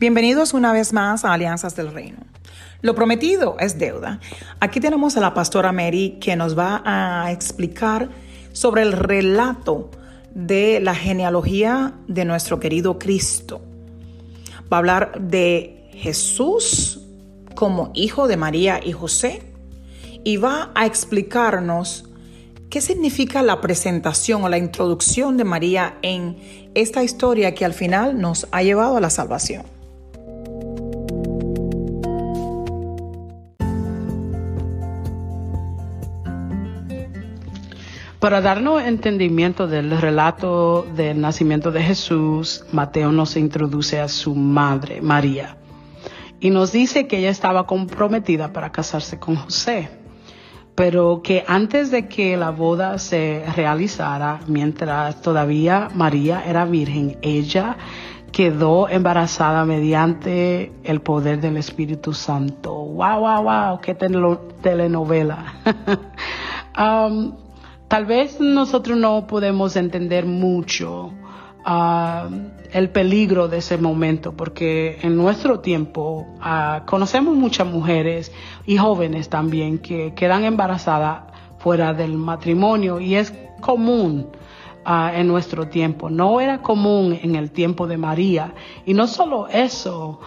Bienvenidos una vez más a Alianzas del Reino. Lo prometido es deuda. Aquí tenemos a la pastora Mary que nos va a explicar sobre el relato de la genealogía de nuestro querido Cristo. Va a hablar de Jesús como hijo de María y José y va a explicarnos qué significa la presentación o la introducción de María en esta historia que al final nos ha llevado a la salvación. Para darnos entendimiento del relato del nacimiento de Jesús, Mateo nos introduce a su madre, María, y nos dice que ella estaba comprometida para casarse con José, pero que antes de que la boda se realizara, mientras todavía María era virgen, ella quedó embarazada mediante el poder del Espíritu Santo. ¡Wow, wow, wow! ¡Qué telenovela! um, Tal vez nosotros no podemos entender mucho uh, el peligro de ese momento, porque en nuestro tiempo uh, conocemos muchas mujeres y jóvenes también que quedan embarazadas fuera del matrimonio y es común uh, en nuestro tiempo. No era común en el tiempo de María. Y no solo eso,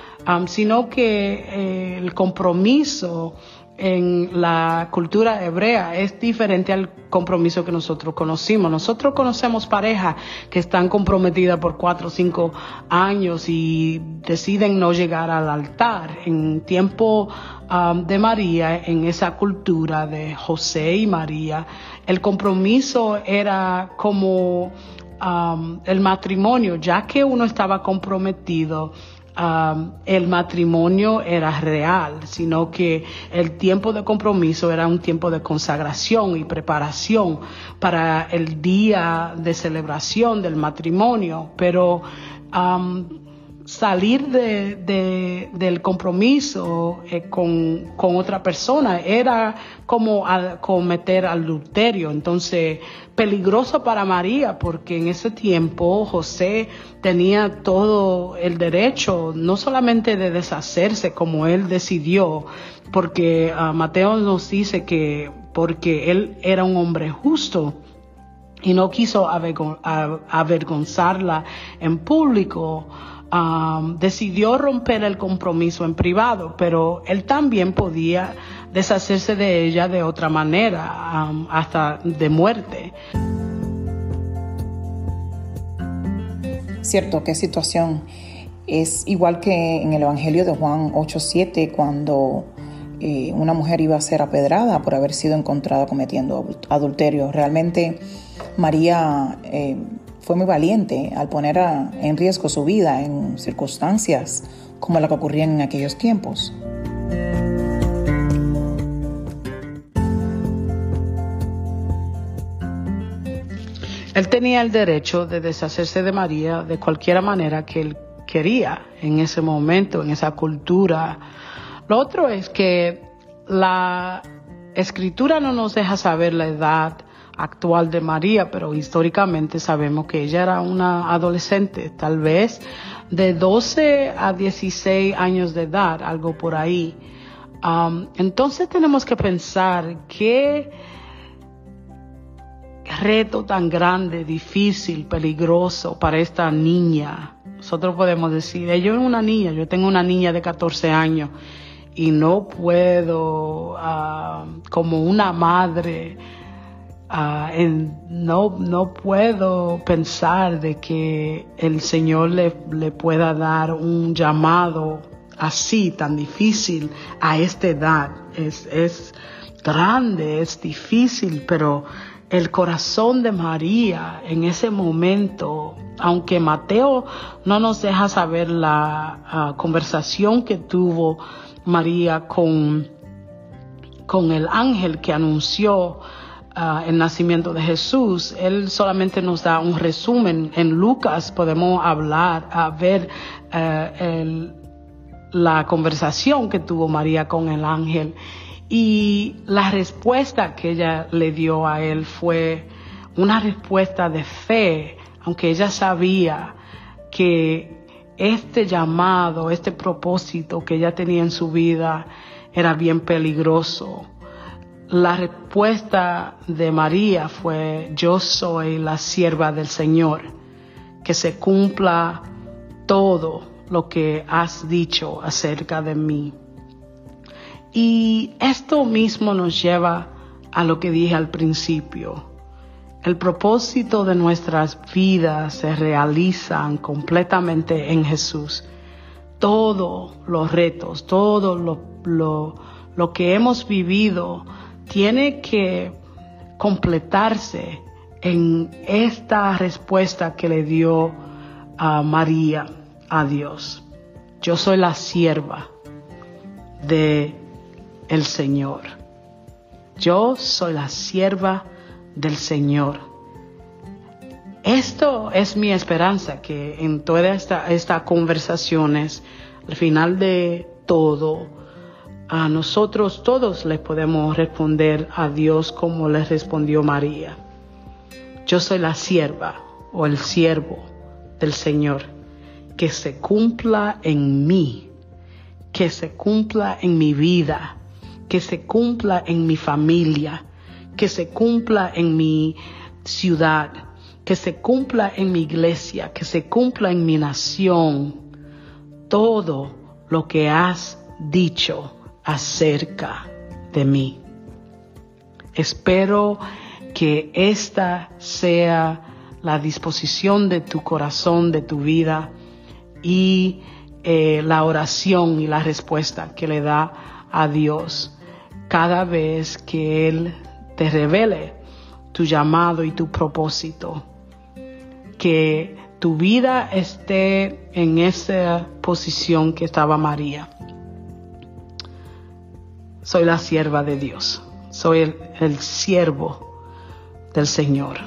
sino que eh, el compromiso en la cultura hebrea es diferente al compromiso que nosotros conocimos. Nosotros conocemos parejas que están comprometidas por cuatro o cinco años y deciden no llegar al altar. En tiempo um, de María, en esa cultura de José y María, el compromiso era como um, el matrimonio, ya que uno estaba comprometido el matrimonio era real, sino que el tiempo de compromiso era un tiempo de consagración y preparación para el día de celebración del matrimonio. Pero salir de, del compromiso eh, con, otra persona era como cometer adulterio. Entonces, peligroso para María, porque en ese tiempo José tenía todo el derecho, no solamente de deshacerse como él decidió, porque ah, Mateo nos dice que porque él era un hombre justo, y no quiso avergonzarla en público, Um, decidió romper el compromiso en privado, pero él también podía deshacerse de ella de otra manera, um, hasta de muerte. Cierto, qué situación. Es igual que en el Evangelio de Juan 8:7, cuando eh, una mujer iba a ser apedrada por haber sido encontrada cometiendo adulterio. Realmente María eh, fue muy valiente al poner en riesgo su vida en circunstancias como la que ocurrían en aquellos tiempos. Él tenía el derecho de deshacerse de María de cualquier manera que él quería en ese momento, en esa cultura. Lo otro es que la escritura no nos deja saber la edad actual de María, pero históricamente sabemos que ella era una adolescente, tal vez de 12 a 16 años de edad, algo por ahí. Entonces tenemos que pensar qué reto tan grande, difícil, peligroso para esta niña. Nosotros podemos decir, yo es una niña, yo tengo una niña de 14 años y no puedo, uh, como una madre, Ah, no, no puedo pensar de que el Señor le, le pueda dar un llamado así, tan difícil, a esta edad. Es, es grande, es difícil, pero el corazón de María en ese momento, aunque Mateo no nos deja saber la ah, conversación que tuvo María con, con el ángel que anunció Ah, el nacimiento de Jesús, él solamente nos da un resumen. En Lucas podemos hablar, a ver eh, la conversación que tuvo María con el ángel y la respuesta que ella le dio a él fue una respuesta de fe, aunque ella sabía que este llamado, este propósito que ella tenía en su vida era bien peligroso. La respuesta de María fue, yo soy la sierva del Señor, que se cumpla todo lo que has dicho acerca de mí. Y esto mismo nos lleva a lo que dije al principio. El propósito de nuestras vidas se realizan completamente en Jesús. Todos los retos, todo lo, lo, lo que hemos vivido tiene que completarse en esta respuesta que le dio a María a Dios. Yo soy la sierva de el Señor. Yo soy la sierva del Señor. Esto es mi esperanza, que en todas estas conversaciones, al final de todo, a nosotros todos le podemos responder a Dios como le respondió María. Yo soy la sierva o el siervo del Señor. Que se cumpla en mí, que se cumpla en mi vida, que se cumpla en mi familia, que se cumpla en mi ciudad, que se cumpla en mi iglesia, que se cumpla en mi nación, todo lo que has dicho acerca de mí. Espero que esta sea la disposición de tu corazón, de tu vida y eh, la oración y la respuesta que le da a Dios cada vez que Él te revele tu llamado y tu propósito. Que tu vida esté en esa posición que estaba María. Soy la sierva de Dios. Soy el, siervo del Señor.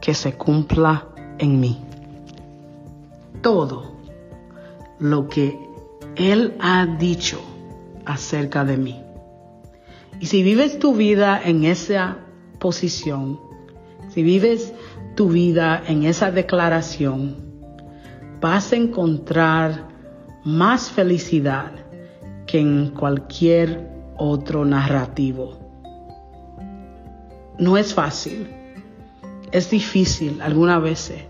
Que se cumpla en mí. Todo lo que Él ha dicho acerca de mí y si vives tu vida en esa posición, si vives tu vida en esa declaración, vas a encontrar más felicidad que en cualquier otro narrativo. No es fácil, es difícil algunas veces,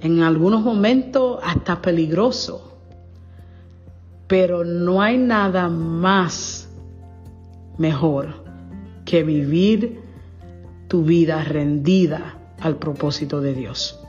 en algunos momentos hasta peligroso, pero no hay nada más mejor que vivir tu vida rendida al propósito de Dios.